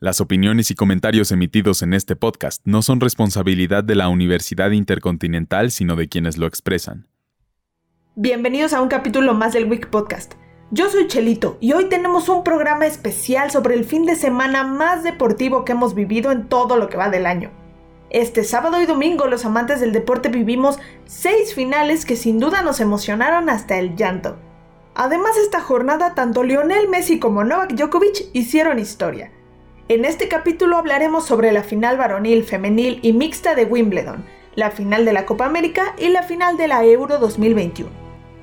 Las opiniones y comentarios emitidos en este podcast no son responsabilidad de la Universidad Intercontinental, sino de quienes lo expresan. Bienvenidos a un capítulo más del Week Podcast. Yo soy Chelito y hoy tenemos un programa especial sobre el fin de semana más deportivo que hemos vivido en todo lo que va del año. Este sábado y domingo los amantes del deporte vivimos seis finales que sin duda nos emocionaron hasta el llanto. Además esta jornada tanto Lionel Messi como Novak Djokovic hicieron historia. En este capítulo hablaremos sobre la final varonil, femenil y mixta de Wimbledon, la final de la Copa América y la final de la Euro 2021.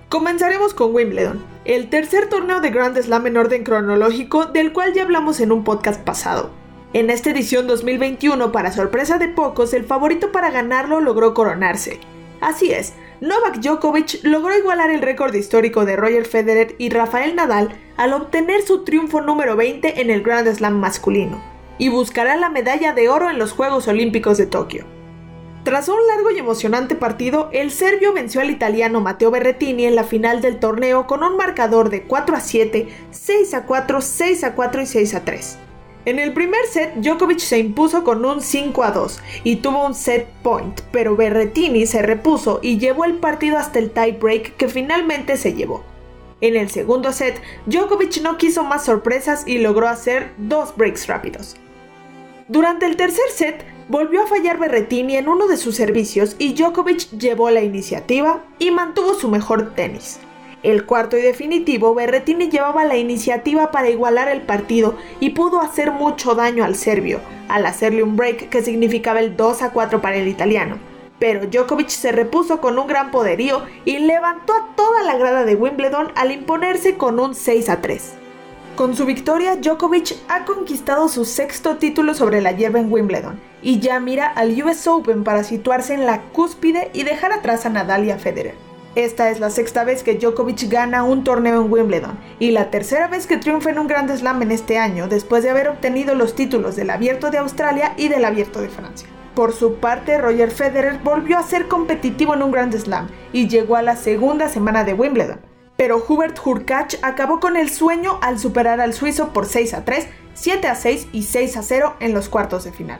Comenzaremos con Wimbledon, el tercer torneo de Grand Slam en orden cronológico del cual ya hablamos en un podcast pasado. En esta edición 2021, para sorpresa de pocos, el favorito para ganarlo logró coronarse. Así es, Novak Djokovic logró igualar el récord histórico de Roger Federer y Rafael Nadal al obtener su triunfo número 20 en el Grand Slam masculino, y buscará la medalla de oro en los Juegos Olímpicos de Tokio. Tras un largo y emocionante partido, el serbio venció al italiano Matteo Berrettini en la final del torneo con un marcador de 4 a 7, 6 a 4, 6 a 4 y 6 a 3. En el primer set, Djokovic se impuso con un 5 a 2 y tuvo un set point, pero Berrettini se repuso y llevó el partido hasta el tie break que finalmente se llevó. En el segundo set, Djokovic no quiso más sorpresas y logró hacer dos breaks rápidos. Durante el tercer set, volvió a fallar Berrettini en uno de sus servicios y Djokovic llevó la iniciativa y mantuvo su mejor tenis. El cuarto y definitivo, Berretini llevaba la iniciativa para igualar el partido y pudo hacer mucho daño al serbio, al hacerle un break que significaba el 2 a 4 para el italiano. Pero Djokovic se repuso con un gran poderío y levantó a toda la grada de Wimbledon al imponerse con un 6 a 3. Con su victoria, Djokovic ha conquistado su sexto título sobre la hierba en Wimbledon y ya mira al US Open para situarse en la cúspide y dejar atrás a Nadal y a Federer. Esta es la sexta vez que Djokovic gana un torneo en Wimbledon y la tercera vez que triunfa en un Grand Slam en este año después de haber obtenido los títulos del Abierto de Australia y del Abierto de Francia. Por su parte, Roger Federer volvió a ser competitivo en un Grand Slam y llegó a la segunda semana de Wimbledon. Pero Hubert Hurkacz acabó con el sueño al superar al suizo por 6 a 3, 7 a 6 y 6 a 0 en los cuartos de final.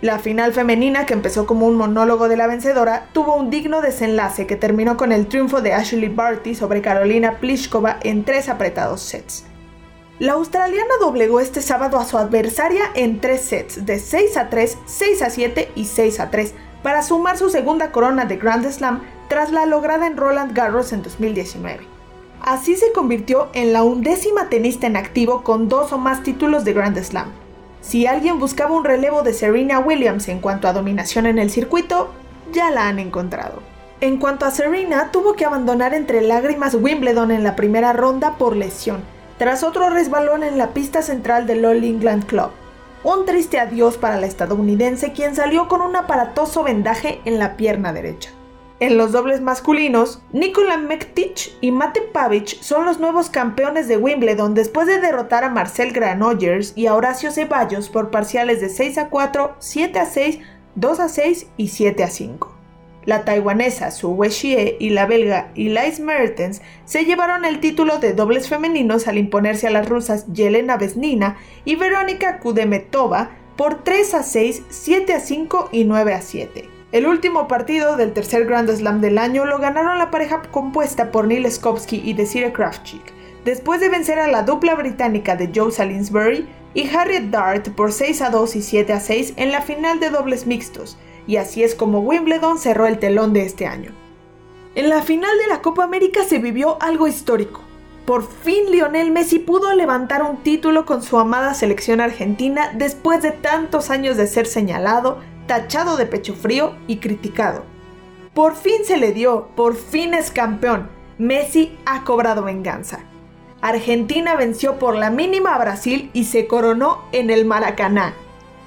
La final femenina, que empezó como un monólogo de la vencedora, tuvo un digno desenlace que terminó con el triunfo de Ashley Barty sobre Carolina Pliskova en tres apretados sets. La australiana doblegó este sábado a su adversaria en tres sets de 6 a 3, 6 a 7 y 6 a 3 para sumar su segunda corona de Grand Slam tras la lograda en Roland Garros en 2019. Así se convirtió en la undécima tenista en activo con dos o más títulos de Grand Slam, si alguien buscaba un relevo de Serena Williams en cuanto a dominación en el circuito, ya la han encontrado. En cuanto a Serena, tuvo que abandonar entre lágrimas Wimbledon en la primera ronda por lesión, tras otro resbalón en la pista central del All England Club. Un triste adiós para la estadounidense quien salió con un aparatoso vendaje en la pierna derecha. En los dobles masculinos, Nikola Mektic y Mate Pavic son los nuevos campeones de Wimbledon después de derrotar a Marcel Granollers y a Horacio Ceballos por parciales de 6 a 4, 7 a 6, 2 a 6 y 7 a 5. La taiwanesa Su Weishie y la belga Elise Mertens se llevaron el título de dobles femeninos al imponerse a las rusas Yelena Vesnina y Verónica Kudemetova por 3 a 6, 7 a 5 y 9 a 7. El último partido del tercer Grand Slam del año lo ganaron la pareja compuesta por Neil Skopsky y Desiree Kravchik, después de vencer a la dupla británica de Joe Salisbury y Harriet Dart por 6 a 2 y 7 a 6 en la final de dobles mixtos, y así es como Wimbledon cerró el telón de este año. En la final de la Copa América se vivió algo histórico. Por fin Lionel Messi pudo levantar un título con su amada selección argentina después de tantos años de ser señalado, tachado de pecho frío y criticado. Por fin se le dio, por fin es campeón. Messi ha cobrado venganza. Argentina venció por la mínima a Brasil y se coronó en el Maracaná.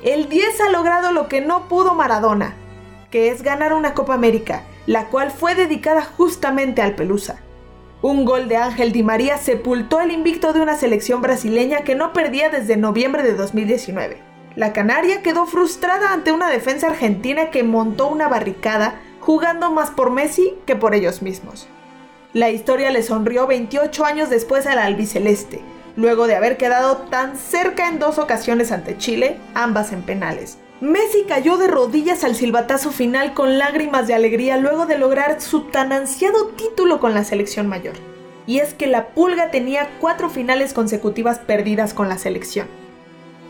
El 10 ha logrado lo que no pudo Maradona, que es ganar una Copa América, la cual fue dedicada justamente al Pelusa. Un gol de Ángel Di María sepultó el invicto de una selección brasileña que no perdía desde noviembre de 2019. La Canaria quedó frustrada ante una defensa argentina que montó una barricada jugando más por Messi que por ellos mismos. La historia le sonrió 28 años después al albiceleste, luego de haber quedado tan cerca en dos ocasiones ante Chile, ambas en penales. Messi cayó de rodillas al silbatazo final con lágrimas de alegría luego de lograr su tan ansiado título con la selección mayor. Y es que la Pulga tenía cuatro finales consecutivas perdidas con la selección.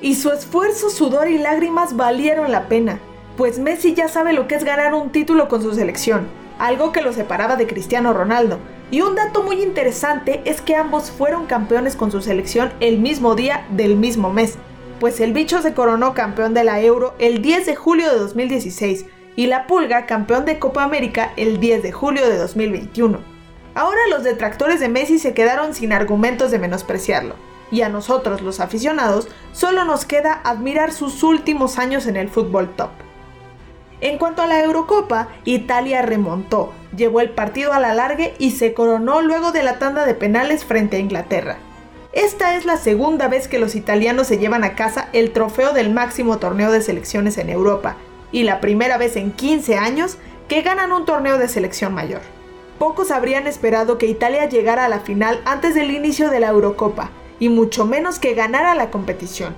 Y su esfuerzo, sudor y lágrimas valieron la pena, pues Messi ya sabe lo que es ganar un título con su selección, algo que lo separaba de Cristiano Ronaldo. Y un dato muy interesante es que ambos fueron campeones con su selección el mismo día del mismo mes, pues el bicho se coronó campeón de la Euro el 10 de julio de 2016 y la Pulga campeón de Copa América el 10 de julio de 2021. Ahora los detractores de Messi se quedaron sin argumentos de menospreciarlo, y a nosotros los aficionados solo nos queda admirar sus últimos años en el fútbol top. En cuanto a la Eurocopa, Italia remontó, llevó el partido a la largue y se coronó luego de la tanda de penales frente a Inglaterra. Esta es la segunda vez que los italianos se llevan a casa el trofeo del máximo torneo de selecciones en Europa y la primera vez en 15 años que ganan un torneo de selección mayor. Pocos habrían esperado que Italia llegara a la final antes del inicio de la Eurocopa y mucho menos que ganara la competición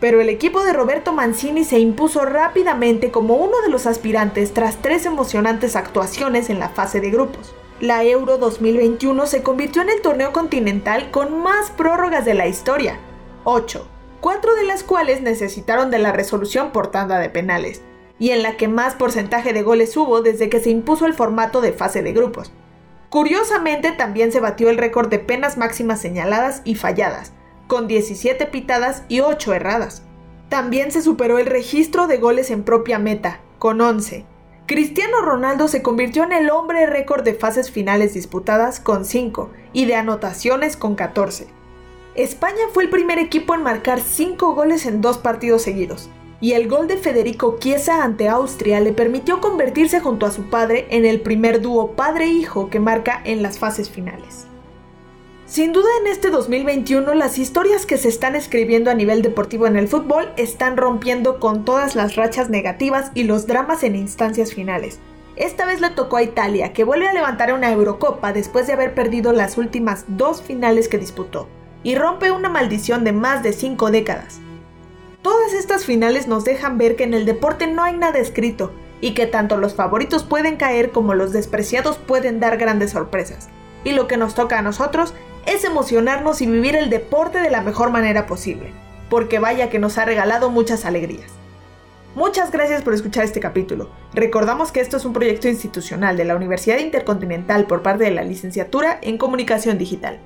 pero el equipo de Roberto Mancini se impuso rápidamente como uno de los aspirantes tras tres emocionantes actuaciones en la fase de grupos. La Euro 2021 se convirtió en el torneo continental con más prórrogas de la historia, 8, cuatro de las cuales necesitaron de la resolución por tanda de penales, y en la que más porcentaje de goles hubo desde que se impuso el formato de fase de grupos. Curiosamente también se batió el récord de penas máximas señaladas y falladas, con 17 pitadas y 8 erradas. También se superó el registro de goles en propia meta, con 11. Cristiano Ronaldo se convirtió en el hombre récord de fases finales disputadas con 5 y de anotaciones con 14. España fue el primer equipo en marcar 5 goles en dos partidos seguidos, y el gol de Federico Chiesa ante Austria le permitió convertirse junto a su padre en el primer dúo padre-hijo que marca en las fases finales. Sin duda en este 2021 las historias que se están escribiendo a nivel deportivo en el fútbol están rompiendo con todas las rachas negativas y los dramas en instancias finales. Esta vez le tocó a Italia, que vuelve a levantar una Eurocopa después de haber perdido las últimas dos finales que disputó, y rompe una maldición de más de cinco décadas. Todas estas finales nos dejan ver que en el deporte no hay nada escrito, y que tanto los favoritos pueden caer como los despreciados pueden dar grandes sorpresas. Y lo que nos toca a nosotros es emocionarnos y vivir el deporte de la mejor manera posible, porque vaya que nos ha regalado muchas alegrías. Muchas gracias por escuchar este capítulo. Recordamos que esto es un proyecto institucional de la Universidad Intercontinental por parte de la Licenciatura en Comunicación Digital.